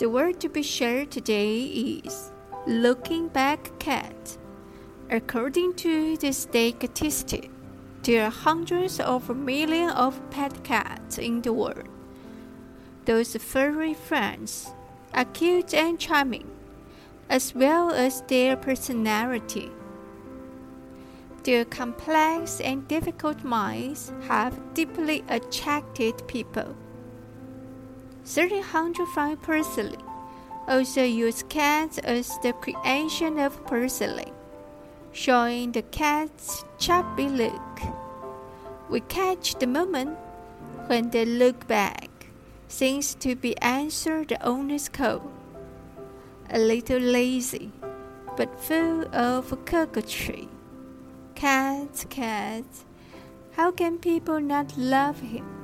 The word to be shared today is looking back cat. According to the statistic, there are hundreds of millions of pet cats in the world. Those furry friends are cute and charming, as well as their personality. Their complex and difficult minds have deeply attracted people. Certain Hundredfine porcelain also use cats as the creation of porcelain, showing the cat's chubby look. We catch the moment when they look back, seems to be answered the owner's call. A little lazy, but full of coquetry. Cat, cat, how can people not love him?